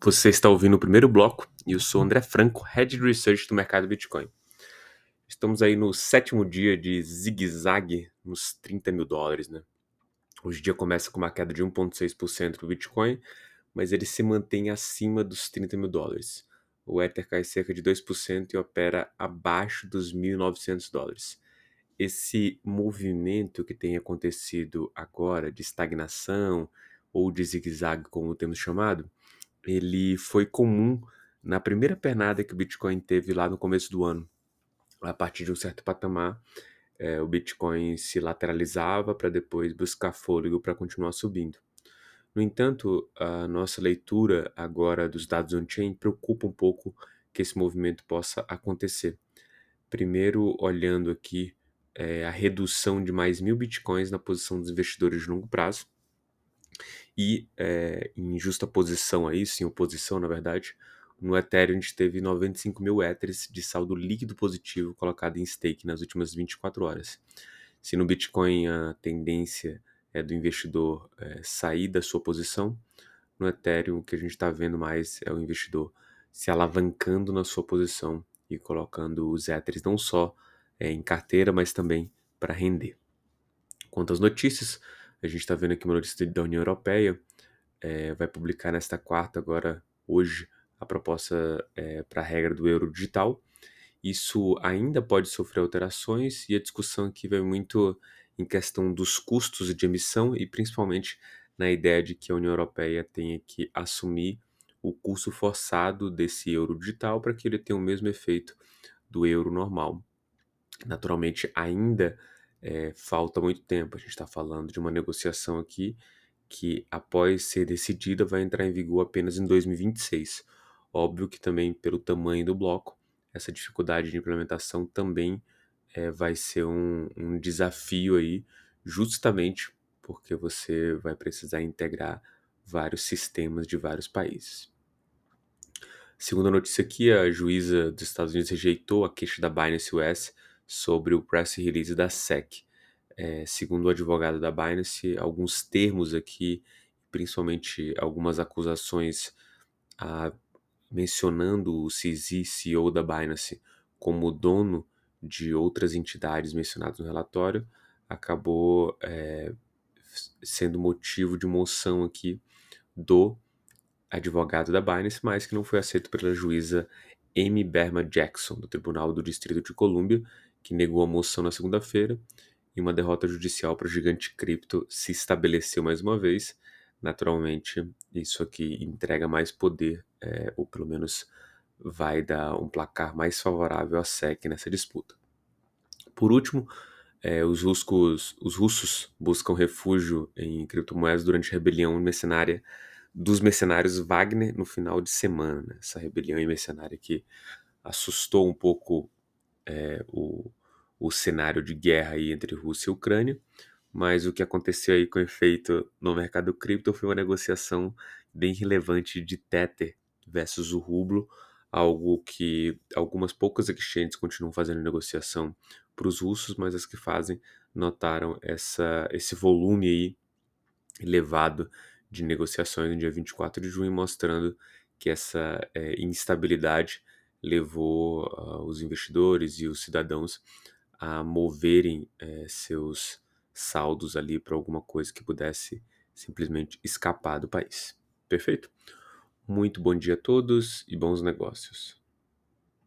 Você está ouvindo o primeiro bloco e eu sou André Franco, Head Research do mercado Bitcoin. Estamos aí no sétimo dia de zigue-zague nos 30 mil dólares, né? Hoje o dia começa com uma queda de 1,6% do Bitcoin, mas ele se mantém acima dos 30 mil dólares. O Ether cai cerca de 2% e opera abaixo dos 1.900 dólares. Esse movimento que tem acontecido agora de estagnação ou de zigue-zague, como temos chamado, ele foi comum na primeira pernada que o Bitcoin teve lá no começo do ano. A partir de um certo patamar, é, o Bitcoin se lateralizava para depois buscar fôlego para continuar subindo. No entanto, a nossa leitura agora dos dados on-chain preocupa um pouco que esse movimento possa acontecer. Primeiro, olhando aqui é, a redução de mais mil bitcoins na posição dos investidores de longo prazo, e é, em justa posição a isso, em oposição, na verdade, no Ethereum a gente teve 95 mil Ethers de saldo líquido positivo colocado em stake nas últimas 24 horas. Se no Bitcoin a tendência é do investidor é, sair da sua posição, no Ethereum o que a gente está vendo mais é o investidor se alavancando na sua posição e colocando os Ethers não só é, em carteira, mas também para render. Quanto às notícias, a gente está vendo aqui uma notícia da União Europeia, é, vai publicar nesta quarta, agora, hoje, a proposta é, para a regra do euro digital. Isso ainda pode sofrer alterações e a discussão aqui vai muito em questão dos custos de emissão e principalmente na ideia de que a União Europeia tenha que assumir o custo forçado desse euro digital para que ele tenha o mesmo efeito do euro normal. Naturalmente, ainda é, falta muito tempo. A gente está falando de uma negociação aqui que, após ser decidida, vai entrar em vigor apenas em 2026. Óbvio que também, pelo tamanho do bloco, essa dificuldade de implementação também é, vai ser um, um desafio aí, justamente porque você vai precisar integrar vários sistemas de vários países. Segunda notícia aqui, a juíza dos Estados Unidos rejeitou a queixa da Binance US sobre o press release da SEC. É, segundo o advogado da Binance, alguns termos aqui, principalmente algumas acusações ah, mencionando o CZ, CEO da Binance, como dono de outras entidades mencionadas no relatório, acabou é, sendo motivo de moção aqui do advogado da Binance, mas que não foi aceito pela juíza Amy Berma Jackson, do Tribunal do Distrito de Colômbia, que negou a moção na segunda-feira, e uma derrota judicial para o gigante cripto se estabeleceu mais uma vez. Naturalmente, isso aqui entrega mais poder, é, ou pelo menos vai dar um placar mais favorável à SEC nessa disputa. Por último, é, os, ruscos, os russos buscam refúgio em criptomoedas durante a rebelião mercenária dos mercenários Wagner no final de semana. Né? Essa rebelião mercenária que assustou um pouco é, o, o cenário de guerra aí entre Rússia e Ucrânia, mas o que aconteceu aí com efeito no mercado cripto foi uma negociação bem relevante de Tether versus o rublo, algo que algumas poucas exchanges continuam fazendo negociação para os russos, mas as que fazem notaram essa, esse volume aí elevado de negociações no dia 24 de junho, mostrando que essa é, instabilidade levou uh, os investidores e os cidadãos a moverem é, seus saldos ali para alguma coisa que pudesse simplesmente escapar do país. Perfeito? Muito bom dia a todos e bons negócios.